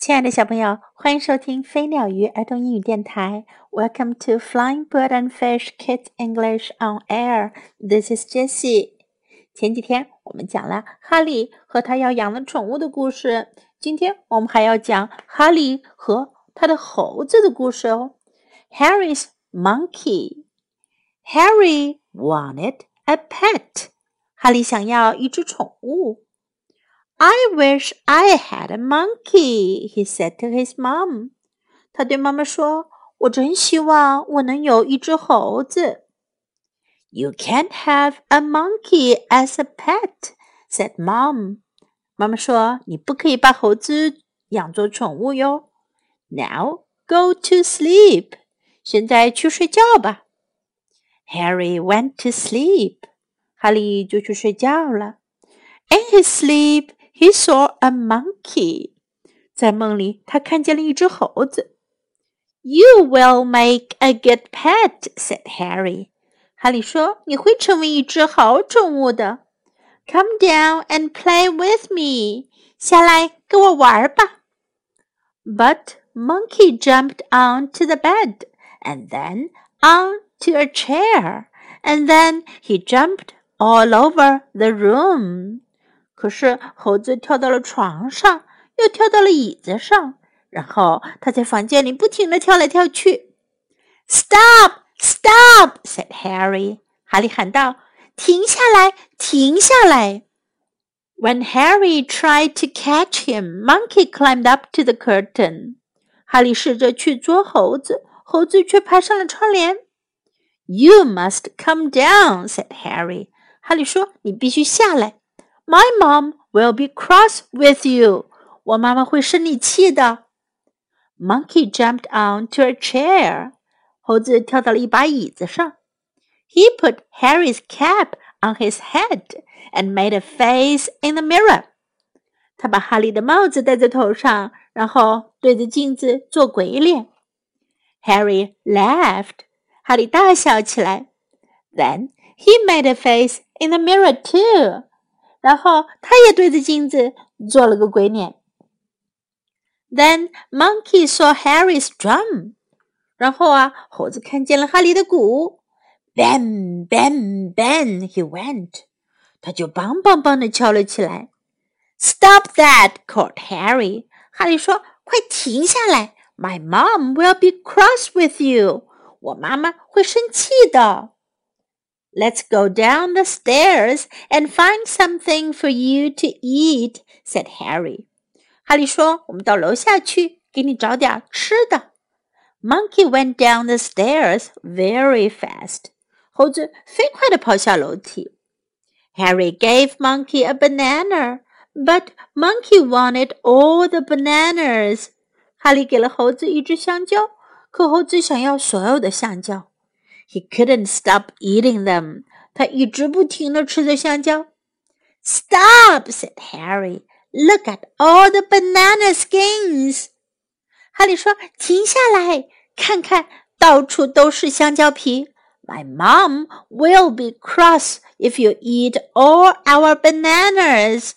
亲爱的小朋友，欢迎收听飞鸟鱼儿童英语电台。Welcome to Flying Bird and Fish Kid English on Air. This is Jessie. 前几天我们讲了哈利和他要养的宠物的故事，今天我们还要讲哈利和他的猴子的故事哦。Harry's monkey. Harry wanted a pet. 哈利想要一只宠物。I wish I had a monkey, he said to his mom. 他对妈妈说：“我真希望我能有一只猴子。” You can't have a monkey as a pet, said mom. 妈妈说：“你不可以把猴子养作宠物哟。” Now go to sleep. 现在去睡觉吧。Harry went to sleep. 哈利就去睡觉了。In his sleep, he saw a monkey. 在梦里，他看见了一只猴子。You will make a good pet," said Harry. 哈利说：“你会成为一只好宠物的。” Come down and play with me. 下来跟我玩吧。But Monkey jumped onto the bed and then onto a chair, and then he jumped all over the room. 可是猴子跳到了床上，又跳到了椅子上，然后他在房间里不停地跳来跳去。Stop! Stop! said Harry. 哈利喊道：“停下来，停下来！” When Harry tried to catch him, Monkey climbed up to the curtain. 哈利试着去捉猴子，猴子却爬上了窗帘。You must come down, said Harry. 哈利说：“你必须下来。” My mom will be cross with you. 我妈妈会生你气的。Monkey jumped onto a chair. 猴子跳到了一把椅子上。He put Harry's cap on his head and made a face in the mirror. 他把哈利的帽子戴在头上，然后对着镜子做鬼脸。Harry laughed. 哈利大笑起来。Then he made a face in the mirror too. 然后他也对着镜子做了个鬼脸。Then Monkey saw Harry's drum。然后啊，猴子看见了哈利的鼓。Bang, bang, bang! He went。他就梆梆梆的敲了起来。Stop that! called Harry。哈利说：“快停下来！My mom will be cross with you。我妈妈会生气的。” Let's go down the stairs and find something for you to eat," said Harry. 哈利说：“我们到楼下去，给你找点吃的。” Monkey went down the stairs very fast. 猴子飞快地跑下楼梯。Harry gave Monkey a banana, but Monkey wanted all the bananas. 哈利给了猴子一只香蕉，可猴子想要所有的香蕉。 he couldn't stop eating them. 他一直不停地吃着香蕉。Stop! said Harry. Look at all the banana skins. 哈利说：“停下来，看看，到处都是香蕉皮。My mom will be cross if you eat all our bananas.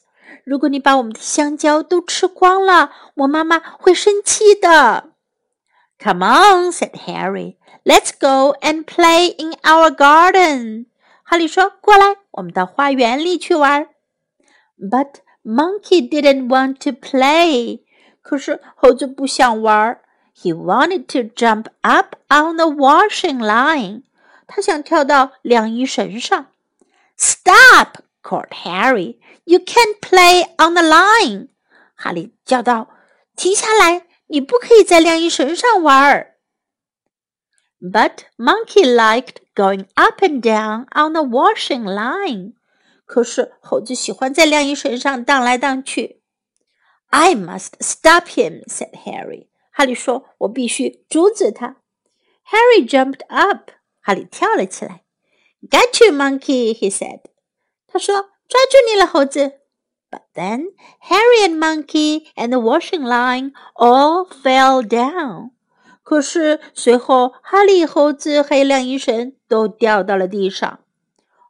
如果你把我们的香蕉都吃光了，我妈妈会生气的。” Come on, said Harry. Let's go and play in our garden. 哈利说：“过来，我们到花园里去玩。” But Monkey didn't want to play. 可是猴子不想玩。He wanted to jump up on the washing line. 他想跳到晾衣绳上。Stop! called Harry. You can't play on the line. 哈利叫道：“停下来！你不可以在晾衣绳上玩。” ” But Monkey liked going up and down on the washing line. 可是猴子喜欢在晾衣绳上荡来荡去。I must stop him," said Harry. 哈利说：“我必须阻止他。” Harry jumped up. 哈利跳了起来。"Got you, monkey," he said. 他说：“抓住你了，猴子。” But then Harry and Monkey and the washing line all fell down. 可是随后，哈利、猴子还有晾衣绳都掉到了地上。“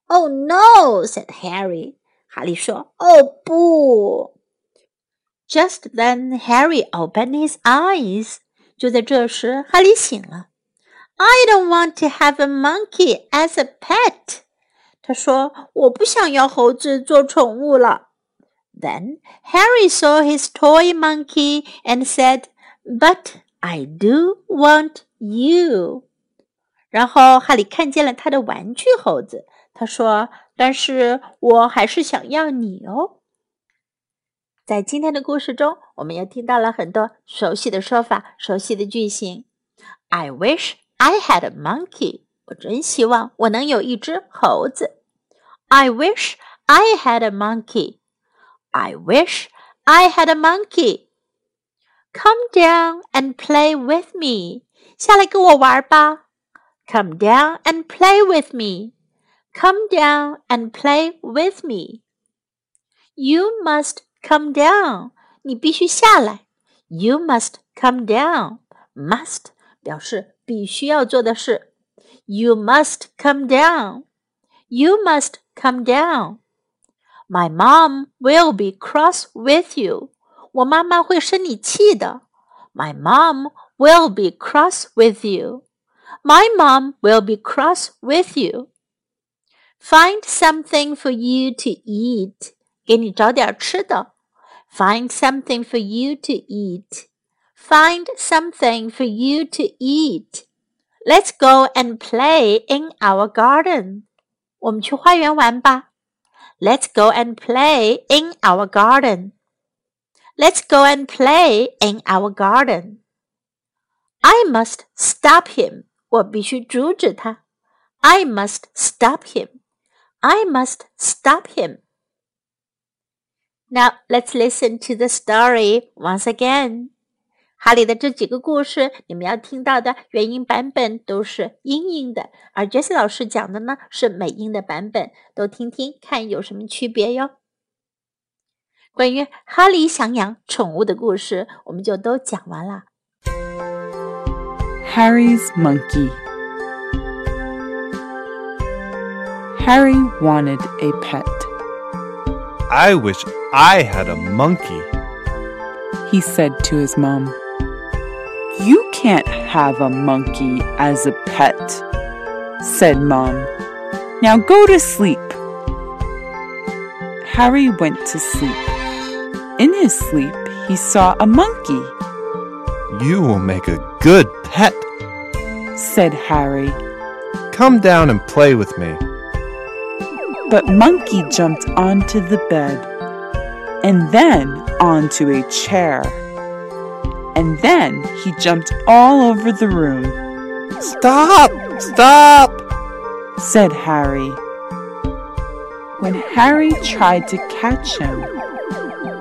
Oh no!” said Harry. 哈利说：“哦不！” Just then, Harry opened his eyes. 就在这时，哈利醒了。I don't want to have a monkey as a pet. 他说：“我不想要猴子做宠物了。” Then Harry saw his toy monkey and said, "But I do want you." 然后哈利看见了他的玩具猴子，他说：“但是我还是想要你哦。”在今天的故事中，我们又听到了很多熟悉的说法、熟悉的句型。I wish I had a monkey。我真希望我能有一只猴子。I wish I had a monkey. I wish I had a monkey. Come down and play with me. 下来跟我玩吧。Come down and play with me. Come down and play with me. You must come down. 你必须下来。You must come down. Must 表示必须要做的事。You must come down. You must come down. My mom will be cross with you. 我妈妈会生你气的。My mom will be cross with you. My mom will be cross with you. Find something for you to eat. 给你找点吃的。Find something for you to eat. Find something for you to eat. Let's go and play in our garden. 我们去花园玩吧。Let's go and play in our garden. Let's go and play in our garden. I must stop him. 我必须阻止他。I must stop him. I must stop him. Now let's listen to the story once again. 哈利的这几个故事，你们要听到的原音版本都是英音的，而 Jessie 老师讲的呢是美音的版本，都听听看有什么区别哟。 关于哈利想养宠物的故事，我们就都讲完了。Harry's monkey. Harry wanted a pet. I wish I had a monkey. He said to his mom. You can't have a monkey as a pet, said Mom. Now go to sleep. Harry went to sleep. In his sleep, he saw a monkey. You will make a good pet, said Harry. Come down and play with me. But Monkey jumped onto the bed and then onto a chair and then he jumped all over the room. Stop! Stop! said Harry. When Harry tried to catch him,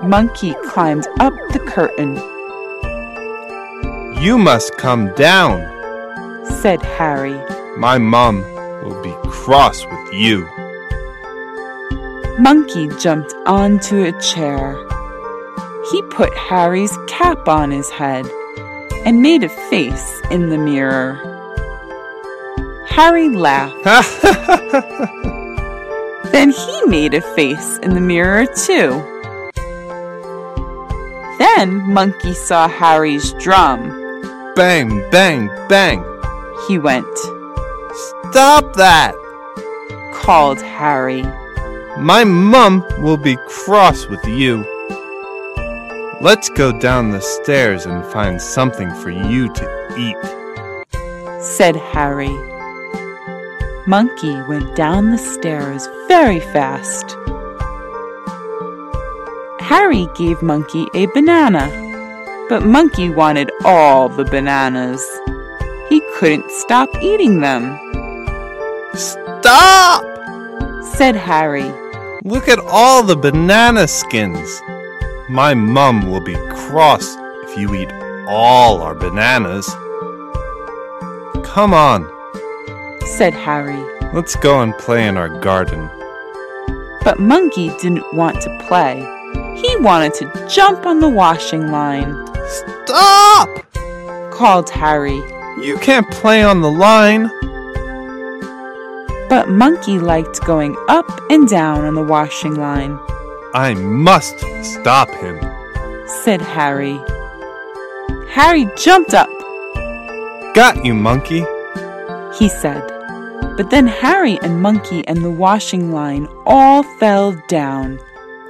Monkey climbed up the curtain. You must come down, said Harry. My mum will be cross with you. Monkey jumped onto a chair he put Harry's cap on his head and made a face in the mirror. Harry laughed. then he made a face in the mirror too. Then Monkey saw Harry's drum. Bang, bang, bang. He went. Stop that! called Harry. My mum will be cross with you. Let's go down the stairs and find something for you to eat, said Harry. Monkey went down the stairs very fast. Harry gave Monkey a banana, but Monkey wanted all the bananas. He couldn't stop eating them. Stop! said Harry. Look at all the banana skins. My mum will be cross if you eat all our bananas. Come on, said Harry. Let's go and play in our garden. But Monkey didn't want to play. He wanted to jump on the washing line. Stop! called Harry. You can't play on the line. But Monkey liked going up and down on the washing line. I must stop him, said Harry. Harry jumped up. Got you, Monkey. He said. But then Harry and Monkey and the washing line all fell down.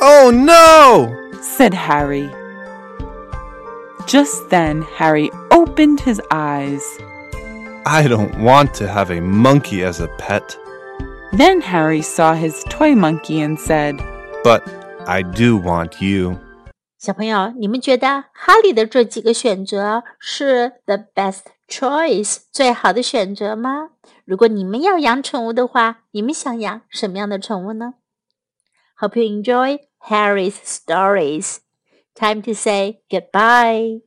Oh no! said Harry. Just then, Harry opened his eyes. I don't want to have a monkey as a pet. Then Harry saw his toy monkey and said, But I do want you. 小朋友，你们觉得哈利的这几个选择是 the best choice 最好的选择吗？如果你们要养宠物的话，你们想养什么样的宠物呢 ？Hope you enjoy Harry's stories. Time to say goodbye.